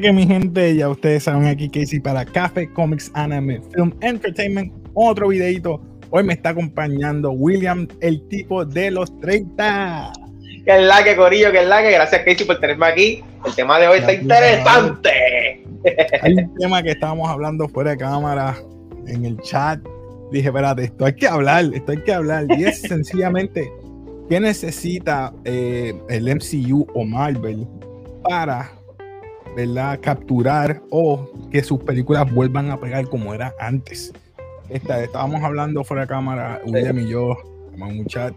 que que mi gente, ya ustedes saben aquí Casey para Café Comics Anime Film Entertainment, otro videito. Hoy me está acompañando William, el tipo de los 30. Que es la que, Corillo, que es la que. Gracias, Casey, por tenerme aquí. El tema de hoy está interesante. Hay un tema que estábamos hablando fuera de cámara en el chat. Dije, espérate, esto hay que hablar, esto hay que hablar. Y es sencillamente, ¿qué necesita eh, el MCU o Marvel para ¿verdad? capturar o que sus películas vuelvan a pegar como era antes. Esta, estábamos hablando fuera de cámara, William y yo, en un chat,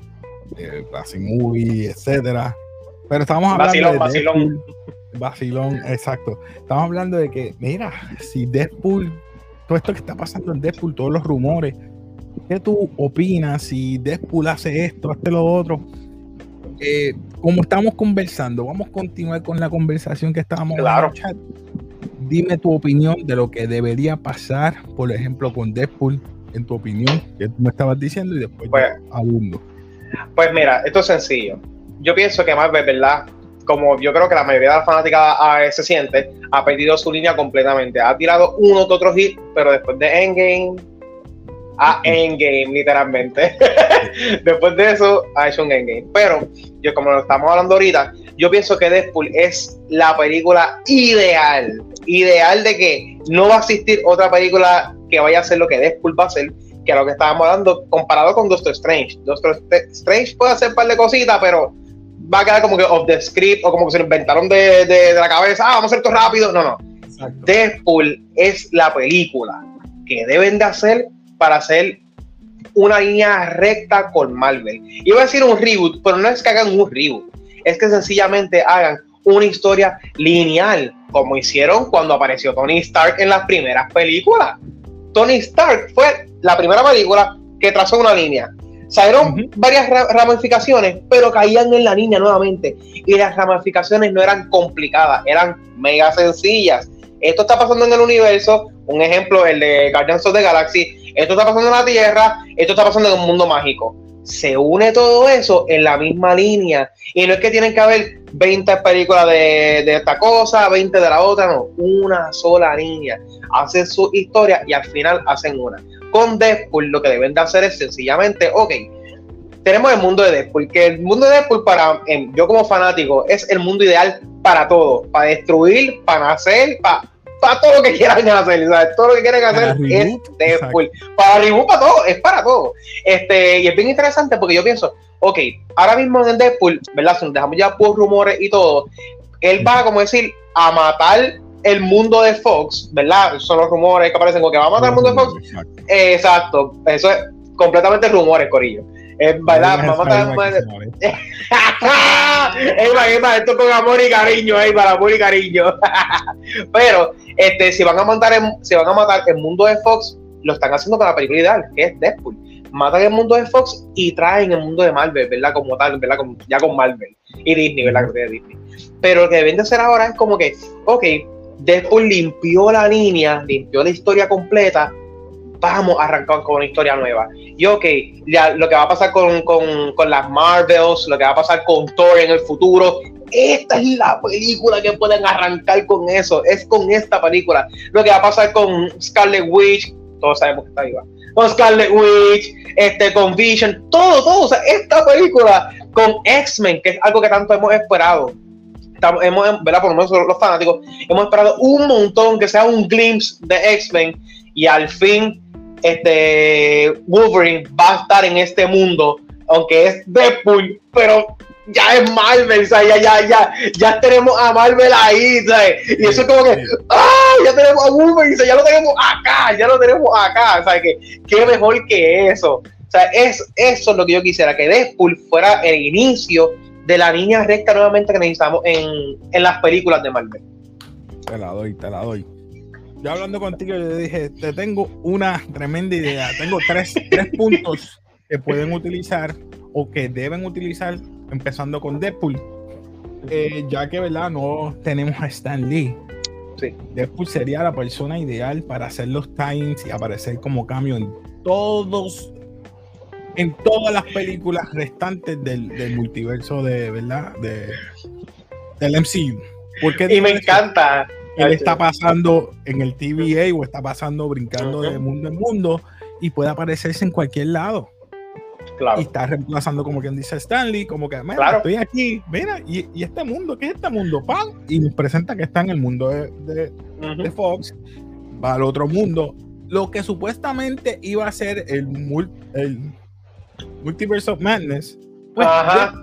de Movie, etcétera. Pero estábamos hablando de Deadpool, Vacilón, exacto. Estamos hablando de que, mira, si Deadpool, todo esto que está pasando en Deadpool, todos los rumores, ¿qué tú opinas si Deadpool hace esto, hace lo otro? Eh, como estamos conversando, vamos a continuar con la conversación que estábamos claro. en el chat. Dime tu opinión de lo que debería pasar, por ejemplo, con Deadpool, en tu opinión, que tú me estabas diciendo, y después pues, abundo. Pues mira, esto es sencillo. Yo pienso que Marvel, ¿verdad? Como yo creo que la mayoría de la fanática se siente, ha perdido su línea completamente. Ha tirado uno que otro hit, pero después de Endgame, a Endgame, literalmente. Después de eso, ha hecho un Endgame. Pero, yo como lo estamos hablando ahorita, yo pienso que Deadpool es la película ideal. Ideal de que no va a existir otra película que vaya a ser lo que Deadpool va a ser, que lo que estábamos hablando, comparado con Doctor Strange. Doctor Strange puede hacer un par de cositas, pero va a quedar como que off the script o como que se lo inventaron de, de, la cabeza. Ah, vamos a hacer esto rápido. No, no. Deadpool es la película que deben de hacer para hacer una línea recta con Marvel. Iba a decir un reboot, pero no es que hagan un reboot, es que sencillamente hagan una historia lineal, como hicieron cuando apareció Tony Stark en las primeras películas. Tony Stark fue la primera película que trazó una línea. Salieron varias ramificaciones, pero caían en la línea nuevamente. Y las ramificaciones no eran complicadas, eran mega sencillas. Esto está pasando en el universo. Un ejemplo, el de Guardians of the Galaxy esto está pasando en la Tierra, esto está pasando en un mundo mágico. Se une todo eso en la misma línea. Y no es que tienen que haber 20 películas de, esta cosa, 20 de la otra, no. Una sola línea. Hacen su historia y al final hacen una. Con Deadpool lo que deben de hacer es sencillamente, ok, tenemos el mundo de Deadpool, que el mundo de Deadpool para yo como fanático es el mundo ideal para todo, para destruir, para nacer, para para todo lo que quieran hacer, ¿sabes? Todo lo que quieren hacer es Deadpool. Para reboot, para todo, es para todo. Este, y es bien interesante porque yo pienso, ok, ahora mismo en Deadpool, ¿verdad? Si nos dejamos ya por rumores y todo, él va, como decir, a matar el mundo de Fox, ¿verdad? Son los rumores que aparecen, que va a matar el mundo de Fox. Exacto, eso es completamente rumores, Corillo. Es verdad, vamos a matar. esto con amor y cariño, para amor y cariño. Pero este, si van a matar si van a matar el mundo de Fox, lo están haciendo con la película ideal, que es Deadpool. Matan el mundo de Fox y traen el mundo de Marvel, ¿verdad? Como tal, ¿verdad? Como, ya con Marvel y Disney, ¿verdad? Que Disney. Pero lo que deben de hacer ahora es como que, ok, Deadpool limpió la línea, limpió la historia completa, vamos a arrancar con una historia nueva. Y ok, lo que va a pasar con, con, con, las Marvels, lo que va a pasar con Thor en el futuro, esta es la película que pueden arrancar con eso, es con esta película. Lo que va a pasar con Scarlet Witch, todos sabemos que está viva. Con Scarlet Witch, este, con Vision, todo, todo. O sea, esta película con X-Men, que es algo que tanto hemos esperado. Estamos, hemos, ¿verdad? Por lo menos los fanáticos, hemos esperado un montón que sea un glimpse de X-Men y al fin este Wolverine va a estar en este mundo, aunque es Deadpool, pero ya es Marvel, ya, ya, ya, ya tenemos a Marvel ahí, Y eso es como que, ¡ah! Ya tenemos a Wolverine, ya lo tenemos acá, ya lo tenemos acá, ¿sabes? Que, qué mejor que eso. O sea, es, eso es lo que yo quisiera, que Deadpool fuera el inicio de la línea recta nuevamente que necesitamos en, en las películas de Marvel. Te la doy, te la doy. Yo hablando contigo, yo dije, te tengo una tremenda idea. Tengo tres, tres puntos que pueden utilizar o que deben utilizar empezando con Deadpool, eh, ya que, ¿verdad? No tenemos a Stan Lee. Sí. Deadpool sería la persona ideal para hacer los times y aparecer como cambio en todos, en todas las películas restantes del, multiverso de, ¿verdad? De, del MCU. y me encanta. Él está pasando en el TVA o está pasando brincando de mundo en mundo y puede aparecerse en cualquier lado. Y está reemplazando como quien dice Stanley, como que, mira, estoy aquí, mira, y, este mundo, ¿qué es este mundo? ¡Pam! Y nos presenta que está en el mundo de, de, Fox, va al otro mundo. Lo que supuestamente iba a ser el, el Multiverse of Madness, pues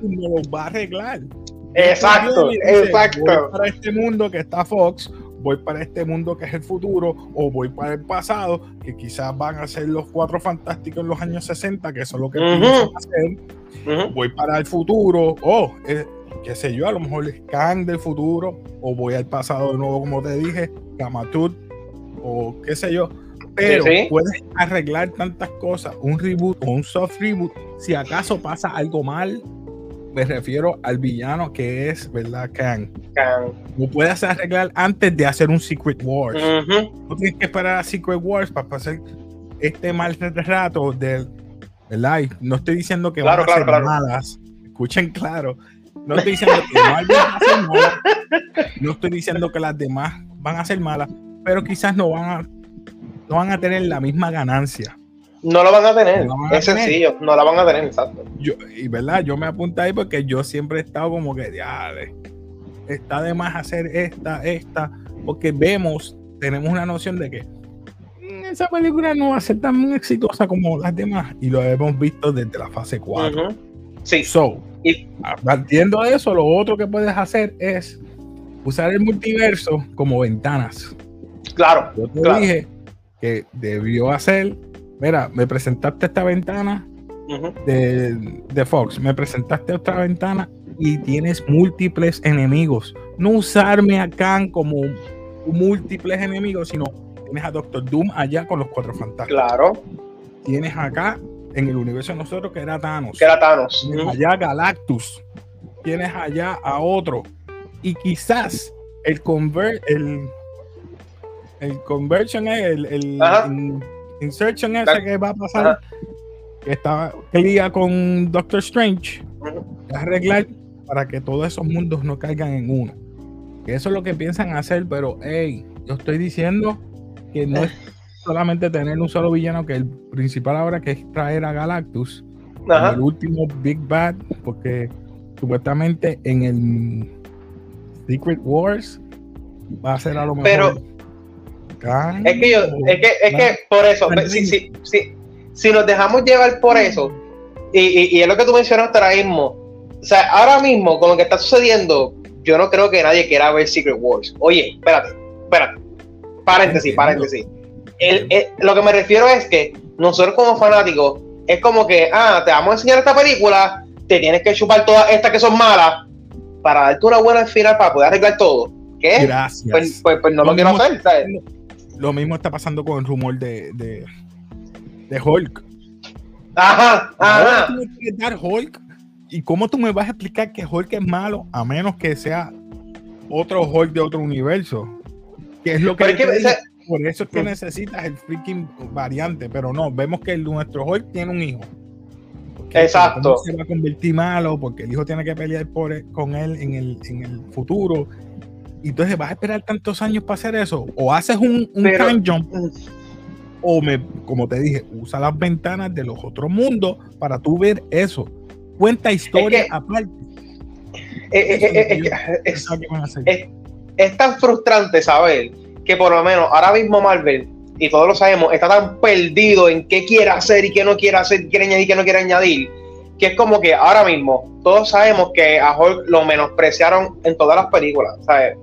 no lo va a arreglar. Exacto, exacto. para este mundo que está Fox, voy para este mundo que es el futuro o voy para el pasado, que quizás van a ser los cuatro fantásticos en los años 60, que eso es lo que uh hacer. Voy para el futuro, o eh, qué sé yo, a lo mejor el scan del futuro, o voy al pasado de nuevo, como te dije, Gamatut, o qué sé yo. Pero puedes arreglar tantas cosas, un reboot o un soft reboot, si acaso pasa algo mal me refiero al villano que es, ¿verdad? Kang. Kang. Lo puedes arreglar antes de hacer un Secret Wars. No tienes que esperar a Secret Wars para pasar este mal rato del, ¿verdad? no estoy diciendo que van a ser malas. Escuchen claro. No estoy diciendo que a ser malas. No estoy diciendo que las demás van a ser malas, pero quizás no van a, no van a tener la misma ganancia. No lo van a tener, es sencillo, no la van a tener, exacto. Yo, y verdad, yo me apunté ahí porque yo siempre he estado como que, ya, está de más hacer esta, esta, porque vemos, tenemos una noción de que mm, esa película no va a ser tan exitosa como las demás, y lo hemos visto desde la fase 4. Sí. So, y, partiendo de eso, lo otro que puedes hacer es usar el multiverso como ventanas. Claro. Yo te dije que debió hacer mira, me presentaste esta ventana de, Fox, me presentaste otra ventana y tienes múltiples enemigos. No usarme a Khan como múltiples enemigos, sino tienes a Doctor Doom allá con los cuatro fantasmas. Claro. Tienes acá en el universo de nosotros que era Thanos. Que era Thanos. Tienes allá Galactus. Tienes allá a otro. Y quizás el convert, el, el conversion es el, el Insertion ese que va a pasar, que está que con Doctor Strange, arreglar para que todos esos mundos no caigan en uno. Eso es lo que piensan hacer, pero hey, yo estoy diciendo que no es solamente tener un solo villano, que el principal ahora que es traer a Galactus, el último Big Bad, porque supuestamente en el Secret Wars va a ser a lo mejor es que yo, es que, es que por eso, si, si, si, si, nos dejamos llevar por eso, y, y, es lo que tú mencionaste ahora mismo, o sea, ahora mismo, con lo que está sucediendo, yo no creo que nadie quiera ver Secret Wars. Oye, espérate, espérate, paréntesis, paréntesis. El, lo que me refiero es que nosotros como fanáticos, es como que, ah, te vamos a enseñar esta película, te tienes que chupar todas estas que son malas, para darte una buena final para poder arreglar todo. ¿Qué? Gracias. Pues, pues, pues no lo, quiero hacer, ¿sabes? Lo mismo está pasando con el rumor de, de, de Hulk. Ajá, ajá. dar Hulk. ¿Y cómo tú me vas a explicar que Hulk es malo a menos que sea otro Hulk de otro universo? Que es lo que, por eso es que necesitas el freaking variante, pero no, vemos que nuestro Hulk tiene un hijo. Exacto. Se va a convertir malo porque el hijo tiene que pelear por, con él en el, en el futuro y entonces vas a esperar tantos años para hacer eso. O haces un, un time jump. O me, como te dije, usa las ventanas de los otros mundos para tú ver eso. Cuenta historia aparte. es, tan frustrante saber que por lo menos ahora mismo Marvel, y todos lo sabemos, está tan perdido en qué quiere hacer y qué no quiere hacer, quiere añadir y qué no quiere añadir, que es como que ahora mismo todos sabemos que a Hulk lo menospreciaron en todas las películas, ¿sabes?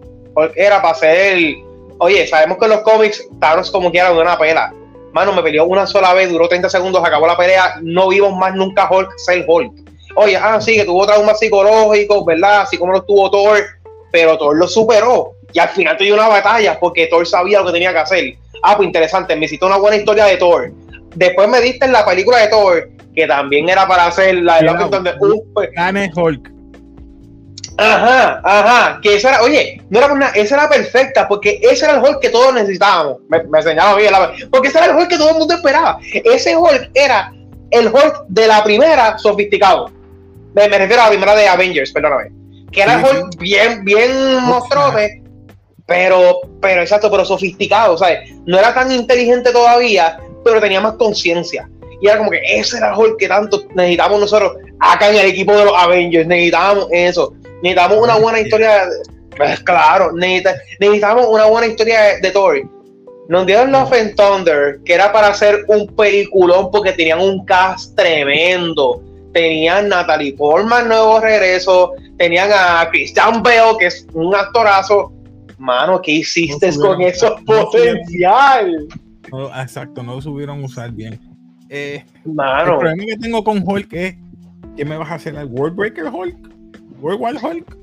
Era para ser el. Oye, sabemos que en los cómics Thanos como quiera de una pela. Mano, me peleó una sola vez, duró 30 segundos, acabó la pelea. No vimos más nunca Hulk ser Hulk. Oye, ah, sí, que tuvo traumas psicológicos, ¿verdad? Así como lo tuvo Thor, pero Thor lo superó. Y al final tuvo una batalla porque Thor sabía lo que tenía que hacer. Ah, pues interesante, me citó una buena historia de Thor. Después me diste en la película de Thor, que también era para hacer la de donde Hulk. Ajá, ajá, que esa era, oye, no era una, esa era perfecta, porque ese era el Hulk que todos necesitábamos. Me, me enseñaba bien, la, porque ese era el Hulk que todo el mundo esperaba. Ese Hulk era el Hulk de la primera sofisticado. Me, refiero a la primera de Avengers, perdóname. que era Hulk bien, bien monstruote, pero, pero exacto, pero sofisticado, ¿sabes? No era tan inteligente todavía, pero tenía más conciencia. Y era como que ese era el Hulk que tanto necesitamos nosotros acá en el equipo de los Avengers, necesitábamos eso, necesitamos una buena historia, pues claro, necesitamos una buena historia de, de Thor. Nos dieron Love and Thunder, que era para hacer un peliculón porque tenían un cast tremendo tenían Natalie Portman, nuevo regreso, tenían a Christian Bale, que es un actorazo. Mano, ¿qué hiciste con eso potencial? exacto, no lo subieron usar bien. Eh, Mano. El problema que tengo con Hulk es que me vas a hacer el World Breaker Hulk, World Hulk.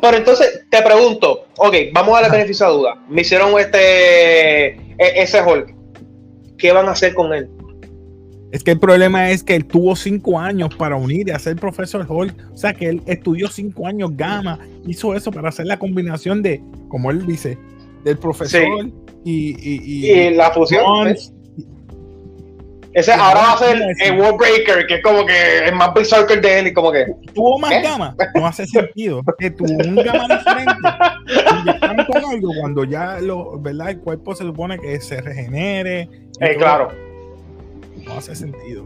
Pero entonces te pregunto, ok, vamos a darle beneficio a duda. Me hicieron este e, ese Hulk. ¿Qué van a hacer con él? Es que el problema es que él tuvo cinco años para unir y hacer profesor Hulk. O sea, que él estudió cinco años gamma, hizo eso para hacer la combinación de, como él dice, del profesor y, y, la fusión. Ese ahora va a ser el World Breaker, que es como que es más Berserker de él y como que. Tuvo más ¿eh? gama, no hace sentido. Que tuvo un gama diferente. Y ya están con algo cuando ya lo, ¿verdad? El cuerpo se supone que se regenere. Eh, claro no hace sentido.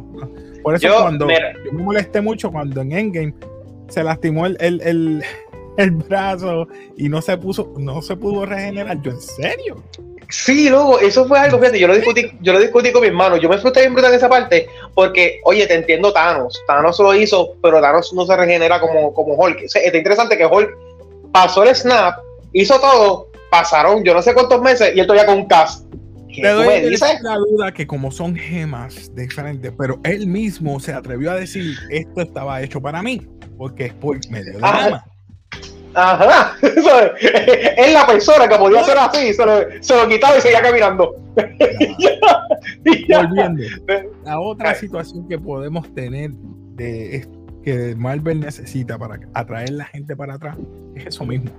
Por eso cuando yo me molesté mucho cuando en Endgame se lastimó el, el, el, brazo y no se puso, no se pudo regenerar. Yo, ¿en serio? Sí, luego, eso fue algo, fíjate, yo lo discutí, yo lo discutí con mi hermano, yo me frustré bien brutal en esa parte, porque, oye, te entiendo Thanos, Thanos lo hizo, pero Thanos no se regenera como, como Hulk. O está interesante que Hulk pasó el snap, hizo todo, pasaron yo no sé cuántos meses y él todavía con un cast. Le doy la duda que como son gemas diferentes, pero él mismo se atrevió a decir esto estaba hecho para mí, porque es por medio de Ajá. Ajá. es la persona que podía hacer así, se lo, se lo quitaba y seguía caminando. Volviendo. La otra situación que podemos tener de que Marvel necesita para atraer la gente para atrás es eso mismo.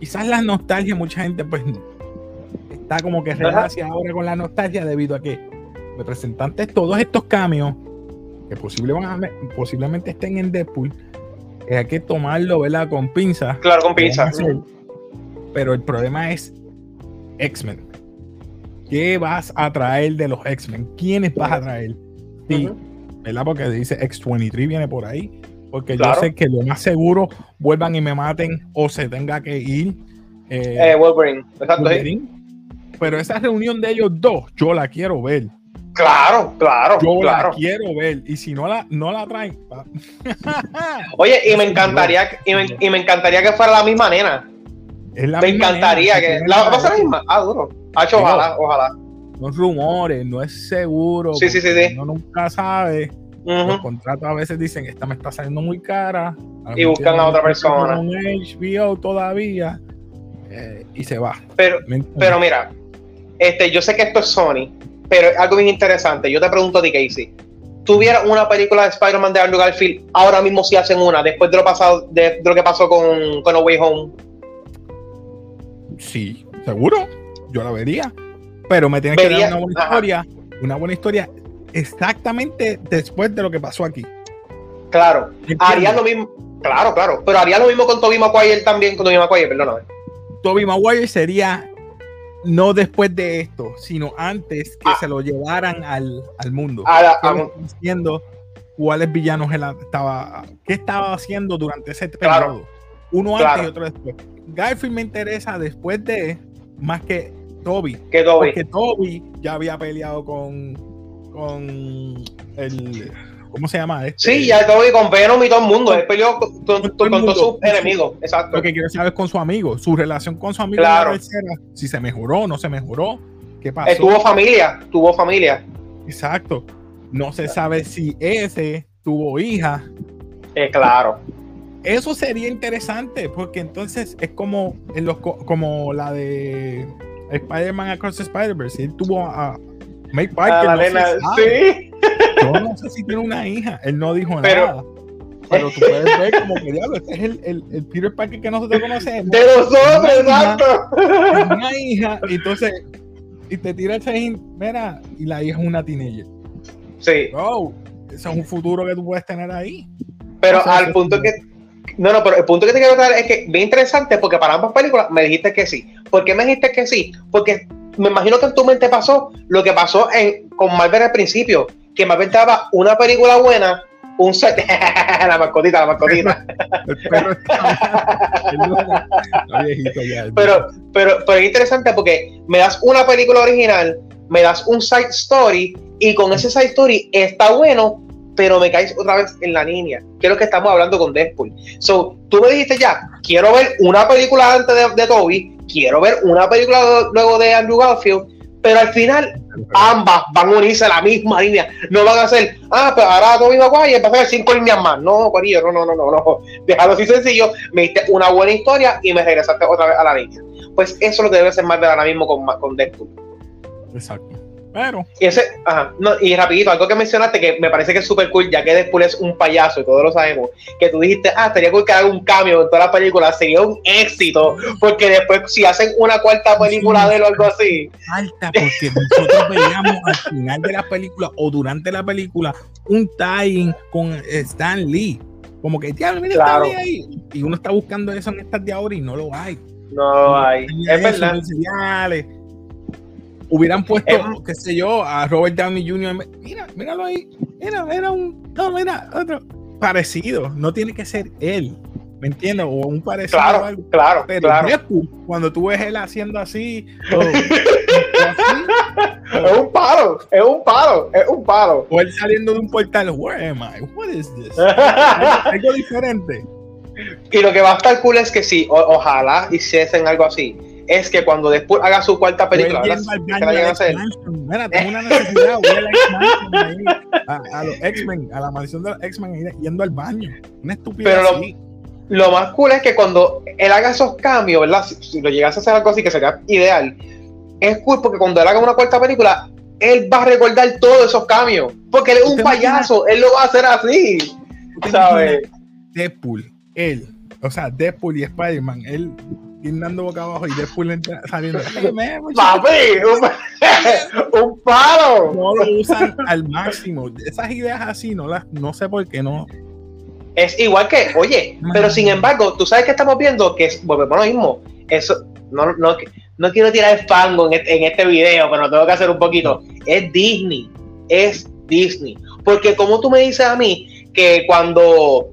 Quizás la nostalgia, mucha gente pues está como que reacia ahora con la nostalgia debido a que representantes, todos estos cambios que posiblemente estén en Deadpool, hay que tomarlo, ¿verdad? Con pinzas. Claro, con pinzas. Pero el problema es X-Men. ¿Qué vas a traer de los X-Men? ¿Quiénes vas a traer? Sí, ¿verdad? Porque dice X-23 viene por ahí. Porque yo sé que lo más seguro vuelvan y me maten o se tenga que ir. Eh, eh Wolverine. Exacto. Pero esa reunión de ellos dos, yo la quiero ver. Claro, claro. Yo la quiero ver. Y si no la, no la traen. Oye, y me encantaría, y me, encantaría que fuera la misma nena. me encantaría que. ¿La va a ser la misma? Ah, duro. ojalá, ojalá. No rumores, no es seguro. Sí, sí, sí, sí. Uno nunca sabe. Los contratos a veces dicen, esta me está saliendo muy cara. Y buscan a otra persona. Un HBO todavía. Eh, y se va. Pero, pero mira, este, yo sé que esto es Sony, pero es algo bien interesante. Yo te pregunto a ti, Casey. ¿Tuviera una película de Spider-Man de Andrew Garfield ahora mismo si hacen una, después de lo pasado, de, lo que pasó con, con No Way Home? Sí, seguro. Yo la vería. Pero me tiene que dar una buena historia. Una buena historia exactamente después de lo que pasó aquí. Claro. Haría lo mismo. Claro, claro. Pero haría lo mismo con Tobey Maguire también, con Tobey Maguire, perdóname. Tobey Maguire sería no después de esto, sino antes que ah. se lo llevaran al, mundo. diciendo cuáles villanos él estaba, qué estaba haciendo durante ese periodo. Uno antes y otro después. Garfield me interesa después de más que Toby. Que Toby. Porque Toby ya había peleado con, con el ¿Cómo se llama? Este, sí, ya todo con Venom y todo el mundo. Él peleó con, todos sus enemigos. Exacto. Lo que quiero saber es con su amigo, su relación con su amigo. Claro. si se mejoró, no se mejoró. ¿Qué pasó? tuvo familia, tuvo familia. Exacto. No se sabe si ese tuvo hija. Eh, claro. Eso sería interesante, porque entonces es como, en los, como la de Spider-Man Across Spider-Verse. Él tuvo a, Make Parker. sí. Yo no sé si tiene una hija. Él no dijo nada. Pero tú puedes ver como que diablo, este es el, el, el Peter Parker que nosotros conocemos. De nosotros, exacto. una hija, y entonces, y te tira el mira, y la hija es una teenager. Sí. Wow, ese es un futuro que tú puedes tener ahí. Pero al punto que, No, no, pero el punto que te quiero dar es que bien interesante porque para ambas películas me dijiste que sí. ¿Por qué me dijiste que sí? Porque me imagino que en tu mente pasó lo que pasó en, con Marvel al principio, que Marvel daba una película buena, un set, la mascotita, la mascotita. pero, pero, pero es interesante porque me das una película original, me das un side story y con ese side story está bueno, pero me caes otra vez en la línea. Quiero que estamos hablando con Deadpool. So, tú me dijiste ya, quiero ver una película antes de, de Toby, quiero ver una película luego de Andrew Garfield, pero al final ambas van a unirse a la misma línea. No van a hacer, ah, pero ahora Toby Maguire va a hacer cinco líneas más. No, Corillo, no, no, no, no, no. Déjalo así sencillo. Me diste una buena historia y me regresaste otra vez a la línea. Pues eso es lo que debe ser más de ahora mismo con, con Deadpool. Exacto. Y ese, ajá, no, y rapidito, algo que mencionaste que me parece que es súper cool, ya que Deadpool es un payaso y todos lo sabemos, que tú dijiste, ah, estaría cool que haga un cambio en toda la película, sería un éxito, porque después si hacen una cuarta película de él o algo así. Falta, porque nosotros veíamos al final de la película o durante la película un tie con Stan Lee. Como que, mira, claro. Stan Lee ahí. Y uno está buscando eso en estas de ahora y no lo hay. No lo hay. Es verdad hubieran puesto, qué sé yo, a Robert Downey Jr. Mira, míralo ahí. Mira, era un. No, mira, otro. Parecido. No tiene que ser él. ¿Me entiendes? O un parecido. Claro, algo. claro. Pero claro. Cuando tú ves él haciendo así. Es un palo, es un palo, es un palo. O él saliendo de un portal. Where am I? What is this? algo diferente. Y lo que va a estar cool es que sí, o, ojalá hiciesen algo así es que cuando después haga su cuarta película, Mira, tengo una necesidad, voy a, a, los X-Men, a la mansión de los X-Men, yendo al baño. Una estupidez. Pero lo, lo, más cool es que cuando él haga esos cambios, ¿verdad? Si, si lo llegase a hacer algo así, que sería ideal, es cool porque cuando él haga una cuarta película, él va a recordar todos esos cambios. Porque él es un payaso, él lo va a hacer así. ¿Sabes? Deadpool, él, o sea, Deadpool y Spider-Man, él dando boca abajo y después saliendo. ¡Papi! Un, un, palo! No lo usan al máximo. Esas ideas así no las no sé por qué no. Es igual que, oye, pero sin embargo, tú sabes que estamos viendo que volvemos lo mismo. Eso, no, no, no quiero tirar el fango en este, en este video, pero tengo que hacer un poquito. Es Disney. Es Disney. Porque como tú me dices a mí que cuando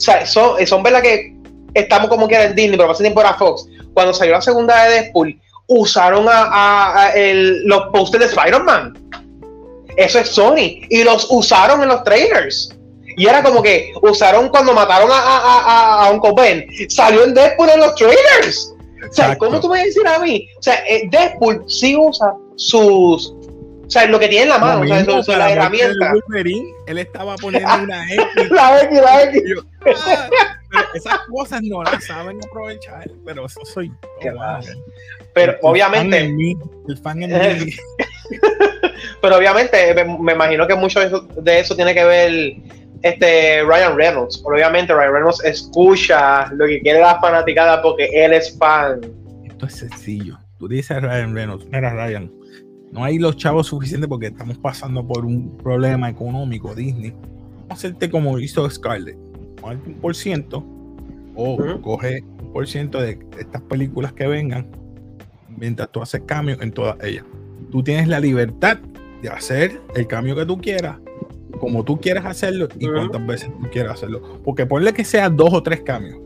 o sea, son, son verdad que estamos como que en Disney, pero hace tiempo era Fox. Cuando salió la segunda de Deadpool, usaron a, a, el, los posters de Spider-Man. Eso es Sony. Y los usaron en los trailers. Y era como que usaron cuando mataron a, a, a Uncle Ben. Salió en Deadpool en los trailers. O sea, ¿cómo tú me decir a mí? O sea, eh, Deadpool sí usa sus. O sea, lo que tiene en la mano, mismo, o sea, la herramienta. Él estaba poniendo una X. la X, la X. pero esas cosas no las saben aprovechar, pero eso soy Pero obviamente. el fan en mí. pero obviamente, me, imagino que mucho de eso, tiene que ver este Ryan Reynolds. Obviamente, Ryan Reynolds escucha lo que quiere la fanaticada porque él es fan. Esto es sencillo. Tú dices a Ryan Reynolds, mira Ryan, no hay los chavos suficientes porque estamos pasando por un problema económico, Disney. Vamos a hacerte como hizo Scarlett un por ciento o coge un por ciento de estas películas que vengan mientras tú haces cambios en todas ellas. Tú tienes la libertad de hacer el cambio que tú quieras, como tú quieras hacerlo y cuántas veces tú quieras hacerlo. Porque ponle que sea dos o tres cambios,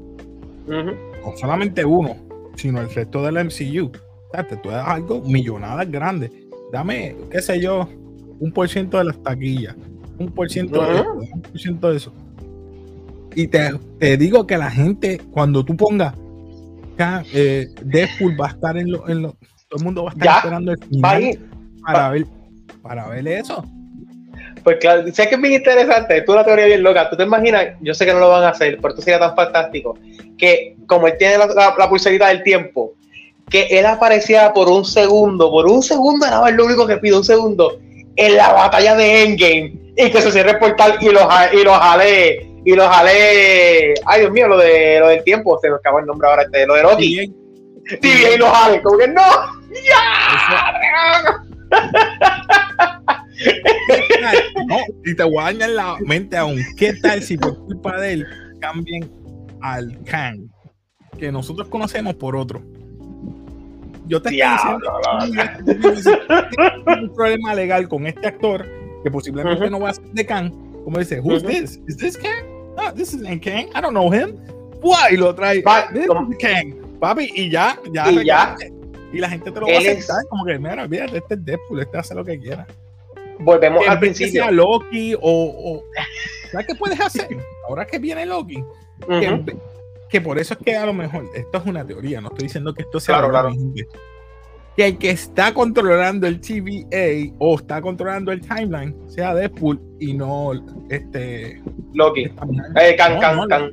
no solamente uno, sino el resto del MCU. Te tú das algo millonadas grandes. Dame, qué sé yo, un por ciento de las taquillas, un por ciento de un por ciento de eso. Y te, te, digo que la gente, cuando tú pongas eh, Deadpool va a estar en lo, en lo, todo el mundo va a estar esperando el final para ver para ver eso. Pues claro, sé que es bien interesante, es una teoría bien loca. Tú te imaginas, yo sé que no lo van a hacer, pero esto sería tan fantástico, que como él tiene la, la, pulserita del tiempo, que él aparecía por un segundo, por un segundo era lo único que pide, un segundo, en la batalla de Endgame, y que se cierre el portal y lo, y jale y lo jalé. Ay, Dios mío, lo de lo del tiempo, se me acabó el nombre ahora, este, lo de Rocky. TVA y lo jale, como que no. ¡Ya! no, y te dañar la mente aún. ¿Qué tal si por culpa de él cambien al Kang que nosotros conocemos por otro. Yo te estoy diciendo un problema legal con este actor que posiblemente no va a ser de Kang. Como dice, who's this? Is this Kang? No, this isn't Kang. I don't know him. Y lo trae. this is Kang. Papi, y ya, ya. Y ya. Y la gente te lo va a aceptar. Como que, mira, olvídate, este es Deadpool, este hace lo que quiera. Volvemos al principio. Sea Loki o, o ¿Sabes qué puedes hacer? Ahora que viene Loki, que, por eso es que a lo mejor, esto es una teoría, no estoy diciendo que esto sea claro, claro. que el que está controlando el TVA o está controlando el timeline sea Deadpool y no este Loki. Eh, Kang, no, Kang,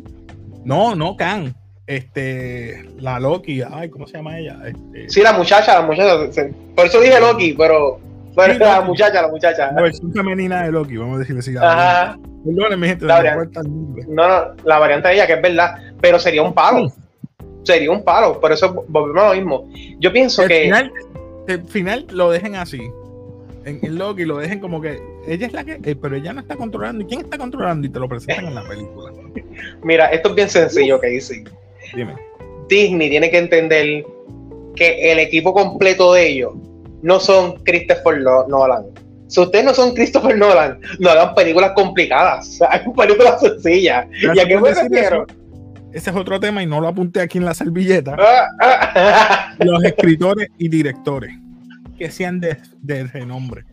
no, no, Kang. Este, la Loki, ay, ¿cómo se llama ella? Este, sí, la muchacha, la muchacha. Por eso dije Loki, pero bueno, la muchacha, la muchacha. La versión femenina de Loki, vamos a decirle así. Ajá. Perdónenme, gente, la variante, no, no, la variante de ella, que es verdad, pero sería un palo. Sería un palo, por eso volvemos a lo mismo. Yo pienso el que. Final, el final lo dejen así. En, en Loki lo dejen como que ella es la que. Eh, pero ella no está controlando. ¿Y quién está controlando? Y te lo presentan en la película. Mira, esto es bien sencillo que dice. Dime. Disney tiene que entender que el equipo completo de ellos no son Christopher Nolan si ustedes no son Christopher Nolan, no hagan películas complicadas, hagan películas sencillas. ¿Y a qué me refiero? Ese es otro tema y no lo apunté aquí en la servilleta. Ah, ah. Los escritores y directores que sean de, renombre.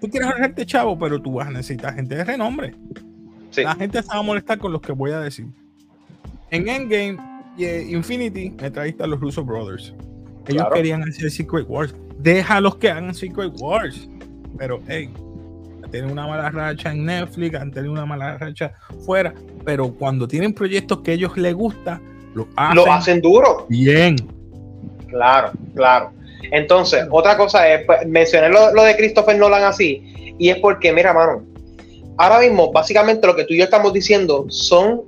Tú, quieres gente chavo, pero tú vas a necesitar gente de renombre. La gente se va a molestar con los que voy a decir. En Endgame y Infinity me trajiste a los Russo Brothers. Ellos querían hacer Secret Wars. Déjalos que hagan Secret Wars pero hey, tienen una mala racha en Netflix, han tenido una mala racha fuera, pero cuando tienen proyectos que a ellos les gusta, lo hacen, lo hacen duro. Bien. Claro, claro. Entonces, otra cosa es, pues, mencioné lo, de Christopher Nolan así, y es porque, mira, mano, ahora mismo, básicamente lo que tú y yo estamos diciendo son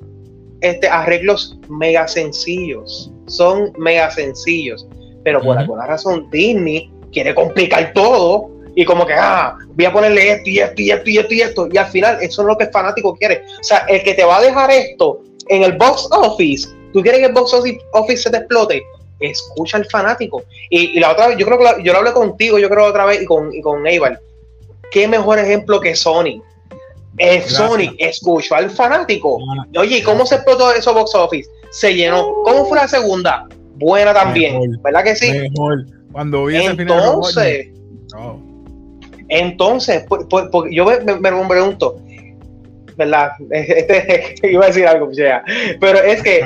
este, arreglos mega sencillos, son mega sencillos, pero por alguna razón Disney quiere complicar todo y como que, ah, voy a ponerle esto y esto y esto y esto y esto. Y al final, eso es lo que el fanático quiere. O sea, el que te va a dejar esto en el box office, tú quieres que el box office se te explote, escucha al fanático. Y, la otra vez, yo creo que yo lo hablé contigo, yo creo otra vez, y con, y con Eibar. Qué mejor ejemplo que Sony. Es Sony escuchó al fanático. Oye, ¿cómo se explotó eso box office? Se llenó. ¿Cómo fue la segunda? Buena también, ¿verdad que sí? Mejor. Cuando vi Entonces, entonces, yo me, pregunto, ¿verdad? Este, iba a decir algo, pero es que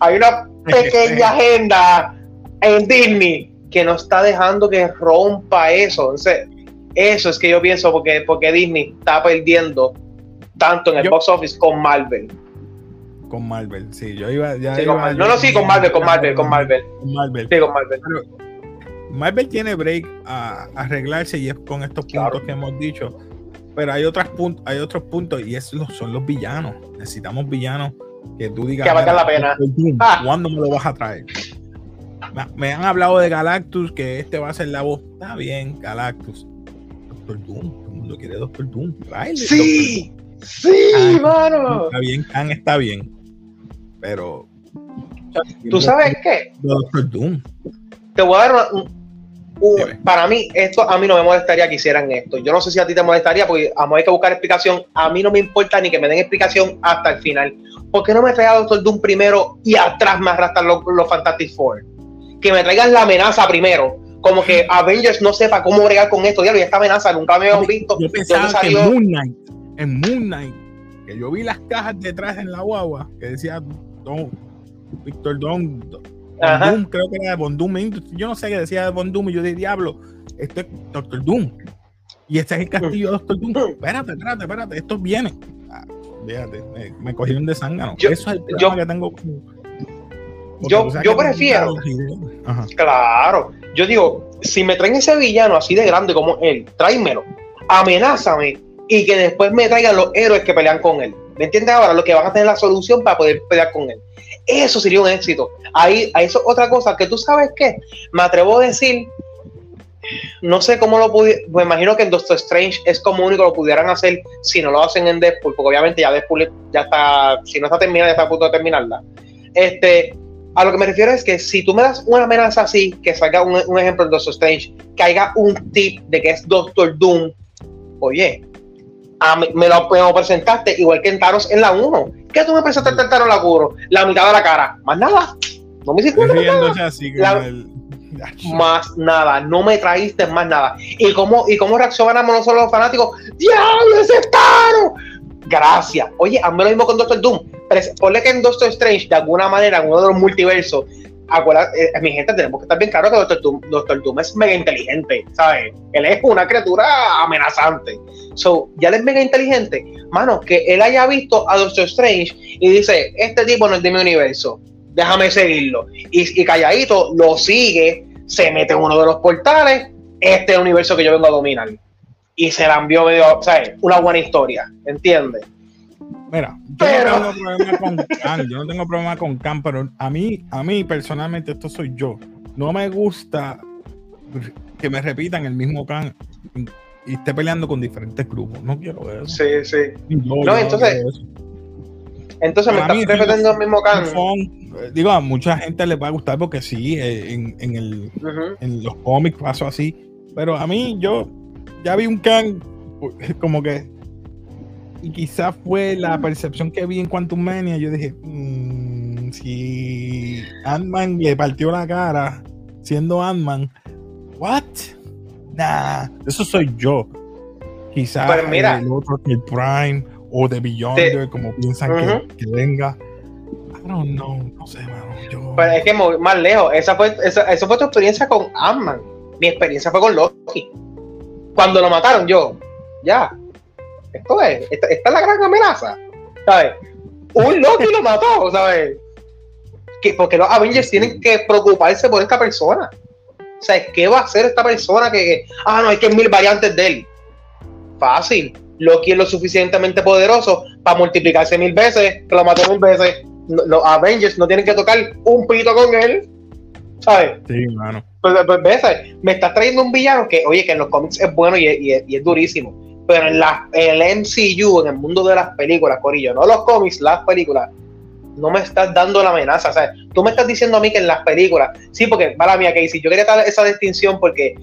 hay una pequeña agenda en Disney que no está dejando que rompa eso. Entonces, eso es que yo pienso porque, porque Disney está perdiendo tanto en el box office con Marvel. Con Marvel, sí, yo iba. no, no, sí, con Marvel, con Marvel, con Marvel. Con Marvel. Sí, con Marvel. Marvel tiene break a, arreglarse y es con estos puntos que hemos dicho. Pero hay, otras hay otros puntos y esos son los villanos. Necesitamos villanos que tú digas. Que valga la pena. Ah. ¿Cuándo me lo vas a traer? Me han hablado de Galactus, que este va a ser la voz. Está bien, Galactus. Doctor Doom. Todo el mundo quiere Doctor Doom. sí, sí, mano. Está bien, Khan está bien. Pero. ¿Tú sabes qué? Doctor Doom. Te voy a dar un, para mí, esto a mí no me molestaría que hicieran esto. Yo no sé si a ti te molestaría, porque a mí hay que buscar explicación. A mí no me importa ni que me den explicación hasta el final. ¿Por qué no me traigan Doctor Doom primero y atrás me arrastran los, Fantastic Four? Que me traigan la amenaza primero. Como que Avengers no sepa cómo bregar con esto. Ya, esta amenaza nunca me habían visto. Yo pensaba que en Moon Knight, en Moon Knight, que yo vi las cajas detrás en la guagua, que decía Don, Victor Don, Doom, creo que era de Doom. Yo no sé qué decía de Von Doom y yo de diablo, esto es Doctor Doom. Y este es el castillo de Doctor Doom. Espérate, espérate, espérate, esto viene. Ah, fíjate, me, cogieron de zángano. Eso es el yo, que tengo. Yo, yo prefiero. Claro, yo digo, si me traen ese villano así de grande como él, tráemelo, amenázame y que después me traigan los héroes que pelean con él. ¿Me entiendes ahora? Los que van a tener la solución para poder pelear con él. Eso sería un éxito. Ahí, eso es otra cosa que tú sabes que me atrevo a decir no sé cómo lo pudieron, me imagino que en Doctor Strange es como único lo pudieran hacer si no lo hacen en Deadpool, porque obviamente ya Deadpool ya está, si no está terminada, ya está a punto de terminarla. Este, a lo que me refiero es que si tú me das una amenaza así, que salga un, un ejemplo en Doctor Strange, que haya un tip de que es Doctor Doom, oye, me, lo, presentaste igual que en Thanos en la 1. ¿Qué tú me presentaste en Thanos la curo? La mitad de la cara. Más nada. No me hiciste nada. más nada. No me traíste más nada. ¿Y cómo, y cómo reaccionamos nosotros los fanáticos? ¡Diablo, ese Thanos! Gracias. Oye, hazme lo mismo con Doctor Doom. Ponle que en Doctor Strange, de alguna manera, en uno de los multiversos, eh, mi gente, tenemos que estar bien claro que Doctor Doom, Doctor Doom es mega inteligente, ¿sabes? Él es una criatura amenazante. So, ya él es mega inteligente. Mano, que él haya visto a Doctor Strange y dice, este tipo no es de mi universo, déjame seguirlo. Y, y calladito lo sigue, se mete en uno de los portales, este es el universo que yo vengo a dominar. Y se la envió medio, ¿sabes? Una buena historia, ¿entiendes? Mira, yo no tengo problema con Khan, yo no tengo problema con Khan, pero a mí, a mí personalmente, esto soy yo. No me gusta que me repitan el mismo Khan y esté peleando con diferentes grupos. No quiero eso. Sí, sí. no, entonces. Entonces me estás repitiendo el mismo Khan. Digo, a mucha gente le va a gustar porque sí, eh, en, en, el, en los cómics pasó así. Pero a mí, yo ya vi un Khan como que y quizás fue la percepción que vi en Quantum Mania. Yo dije, mmm, si Ant-Man le partió la cara siendo Ant-Man, ¿what? Nah, eso soy yo. Quizás el otro, el Prime o The Beyonder, como piensan que, venga. I don't know, no sé, mano. Yo... Pero es que más lejos, esa fue, esa, esa fue tu experiencia con Ant-Man. Mi experiencia fue con Loki. Cuando lo mataron, yo, ya, esto es, esta, es la gran amenaza, ¿sabes? Un Loki lo mató, ¿sabes? Que, porque los Avengers tienen que preocuparse por esta persona. O sea, ¿qué va a hacer esta persona que, ah, no, hay que mil variantes de él? Fácil. Loki es lo suficientemente poderoso para multiplicarse mil veces, que lo mató mil veces. Los Avengers no tienen que tocar un pito con él. ¿Sabes? Sí, mano. Pues, pues, Me estás trayendo un villano que, oye, que en los cómics es bueno y, y es durísimo pero en la, el MCU, en el mundo de las películas, Corillo, no los cómics, las películas, no me estás dando la amenaza. O sea, tú me estás diciendo a mí que en las películas, sí, porque, para mía, Casey, yo quería dar esa distinción porque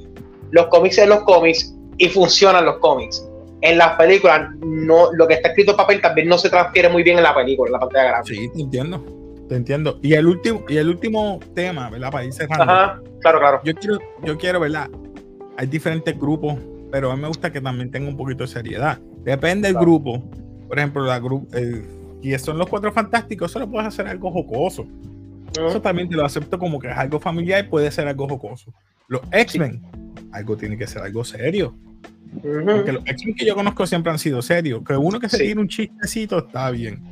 los cómics son los cómics y funcionan los cómics. En las películas, no, lo que está escrito en papel también no se transfiere muy bien en la película, en la pantalla grande. Sí, te entiendo. Te entiendo. Y el último, y el último tema, ¿verdad? Para ir cerrando. Ajá, claro, claro. Yo quiero, yo quiero, ¿verdad? Hay diferentes grupos pero a mí me gusta que también tenga un poquito de seriedad. Depende del grupo. Por ejemplo, la grupo, y son los cuatro fantásticos, eso lo puedes hacer algo jocoso. Eso también te lo acepto como que es algo familiar y puede ser algo jocoso. Los X-Men, algo tiene que ser algo serio. Porque los X-Men que yo conozco siempre han sido serios. Que uno que se tiene un chistecito está bien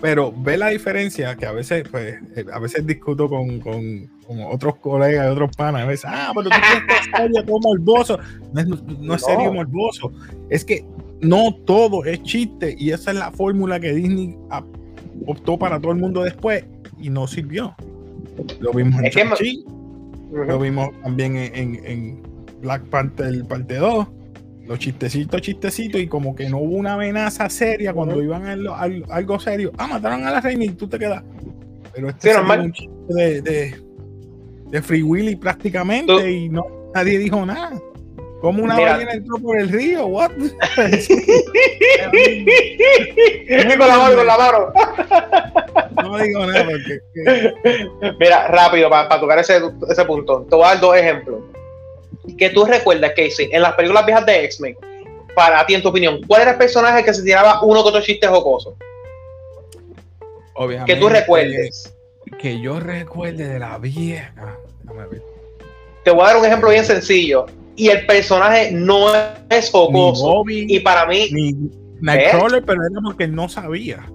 pero ve la diferencia que a veces, pues, eh, a veces discuto con, con, con otros colegas de otros panas. A veces, ah, pero tú tienes serio como morboso. No es, no es serio morboso. Es que no todo es chiste y esa es la fórmula que Disney optó para todo el mundo después y no sirvió. Lo vimos en Chachi, lo vimos también en, en, en Black Panther parte 2 los chistecitos, chistecitos, y como que no hubo una amenaza seria cuando iban a, algo serio. Ah, mataron a la reina y tú te quedas. Pero este es un chiste de, de, Free Willy prácticamente y no nadie dijo nada. Como una ballena entró por el río, what? con la mano, con la mano. No digo nada porque. Mira, rápido, para, tocar ese, ese punto. Te voy a dar dos ejemplos que tú recuerdas, Casey, en las películas viejas de X-Men, para ti, en tu opinión, ¿cuál era el personaje que se tiraba uno con otro chiste jocoso? Obviamente. Que tú recuerdes. Que, yo recuerde de la vieja. Te voy a dar un ejemplo bien sencillo. Y el personaje no es jocoso. y para mí. Ni Nightcrawler, pero era porque no sabía.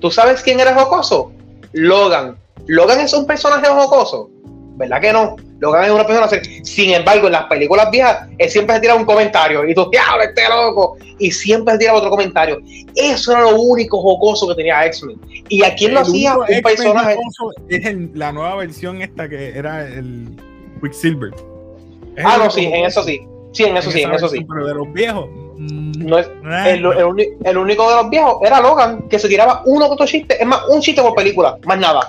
¿Tú sabes quién era jocoso? Logan. Logan es un personaje jocoso. ¿Verdad que no? Logan es una persona seria. Sin embargo, en las películas viejas, él siempre se tira un comentario y tú, diablo, este loco. Y siempre se tira otro comentario. Eso era lo único jocoso que tenía X-Men. ¿Y a quién lo hacía? Un personaje. Es la nueva versión esta que era el Quicksilver. Ah, no, sí, en eso sí. Sí, en eso sí, en eso sí. Pero de los viejos. No es, el, el, único de los viejos era Logan, que se tiraba uno o otro chiste. Es más, un chiste por película, más nada.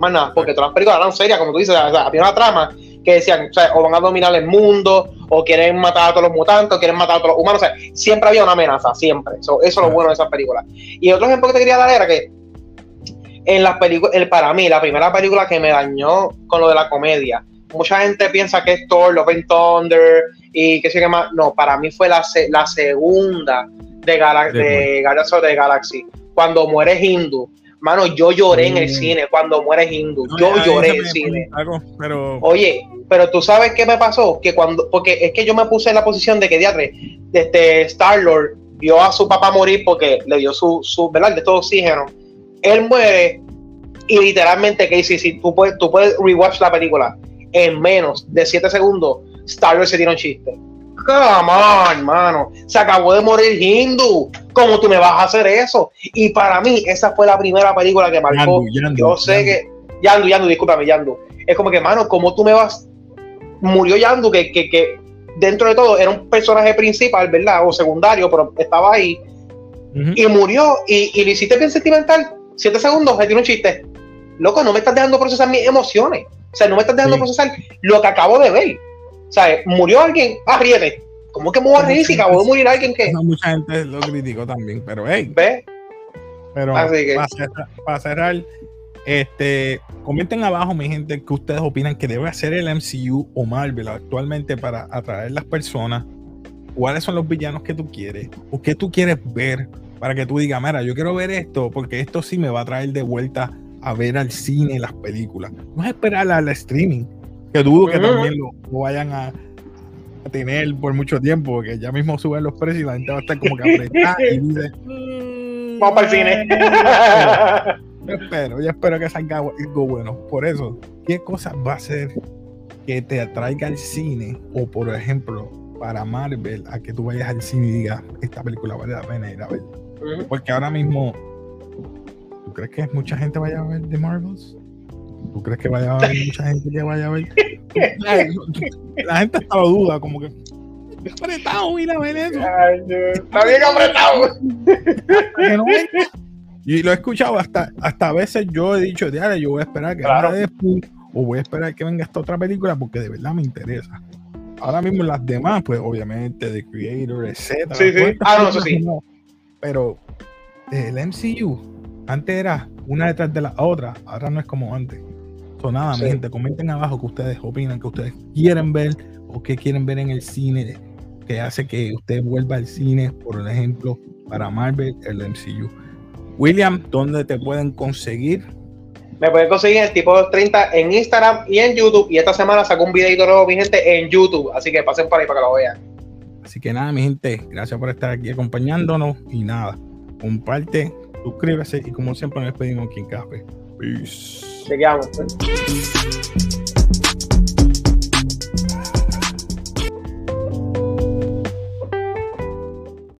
Más nada, porque todas las películas eran serias, como tú dices. había una trama que decían, o, sea, o van a dominar el mundo, o quieren matar a todos los mutantes, o quieren matar a todos los humanos. O sea, siempre había una amenaza, siempre. eso es lo bueno de esas películas. Y otro ejemplo que te quería dar era que en las películas, para mí, la primera película que me dañó con lo de la comedia, mucha gente piensa que es Thor, Love and Thunder y que se llama. No, para mí fue la, la segunda de, Gala de of the Galaxy, cuando muere Hindu. Mano, yo lloré en el cine cuando muere Hindu. yo lloré en el cine. pero... Oye, pero tú sabes qué me pasó? Que cuando, porque es que yo me puse en la posición de que diatre, este Star Lord vio a su papá morir porque le dio su, su ¿verdad? De todo oxígeno. Él muere y literalmente, que si, tú puedes, tú puedes rewatch la película en menos de 7 segundos, Star Wars se tiene un chiste. Come on, hermano. Se acabó de morir Hindu. ¿Cómo tú me vas a hacer eso? Y para mí, esa fue la primera película que marcó. Yo sé que. Yandu, Yandu, discúlpame, Yandu. Es como que, hermano, ¿cómo tú me vas. Murió Yandu, que, que, que dentro de todo era un personaje principal, ¿verdad? O secundario, pero estaba ahí. Y murió. Y, y le hiciste bien sentimental. Siete segundos, se tiene un chiste. Loco, no me estás dejando procesar mis emociones. O sea, no me estás dejando procesar lo que acabo de ver. Sea, murió alguien, ah, ríete. ¿Cómo que me voy a reír si acabó de morir alguien que.? No, mucha gente lo criticó también, pero hey. ¿Ves? Pero para, cerrar, este, comenten abajo, mi gente, que ustedes opinan que debe hacer el MCU o Marvel actualmente para atraer las personas. ¿Cuáles son los villanos que tú quieres? ¿O qué tú quieres ver? Para que tú digas, mira, yo quiero ver esto, porque esto sí me va a traer de vuelta a ver al cine las películas. No es esperar al streaming, que dudo que también lo, vayan a, tener por mucho tiempo, porque ya mismo suben los precios y la gente va a estar como que apretada y dice, mm, vamos para el cine. Yo espero, yo espero que salga algo bueno. Por eso, ¿qué cosa va a ser que te atraiga al cine? O por ejemplo, para Marvel, a que tú vayas al cine y digas, esta película vale la pena ir a ver. Porque ahora mismo ¿Tú crees que mucha gente vaya a ver The Marvels? ¿Tú crees que vaya a haber mucha gente que vaya a ver? La gente estaba duda, como que. apretado ir a ver eso. está bien apretado. y lo he escuchado hasta, hasta a veces yo he dicho, diario, yo voy a esperar que claro. después o voy a esperar que venga esta otra película porque de verdad me interesa. Ahora mismo las demás, pues obviamente The Creator, etc. Sí, sí. Ah, no, eso sí. Pero el MCU, antes era una detrás de la otra, ahora no es como antes. So, nada, mi gente, comenten abajo que ustedes opinan, que ustedes quieren ver o que quieren ver en el cine, que hace que usted vuelva al cine, por ejemplo, para Marvel, el MCU. William, ¿dónde te pueden conseguir? Me pueden conseguir el tipo 30 en Instagram y en YouTube. Y esta semana saco un videito nuevo, mi gente, en YouTube. Así que pasen por ahí para que lo vean. Así que nada, mi gente, gracias por estar aquí acompañándonos. Y nada, comparte, suscríbase y como siempre nos despedimos aquí en Café. Peace. Chegamos. a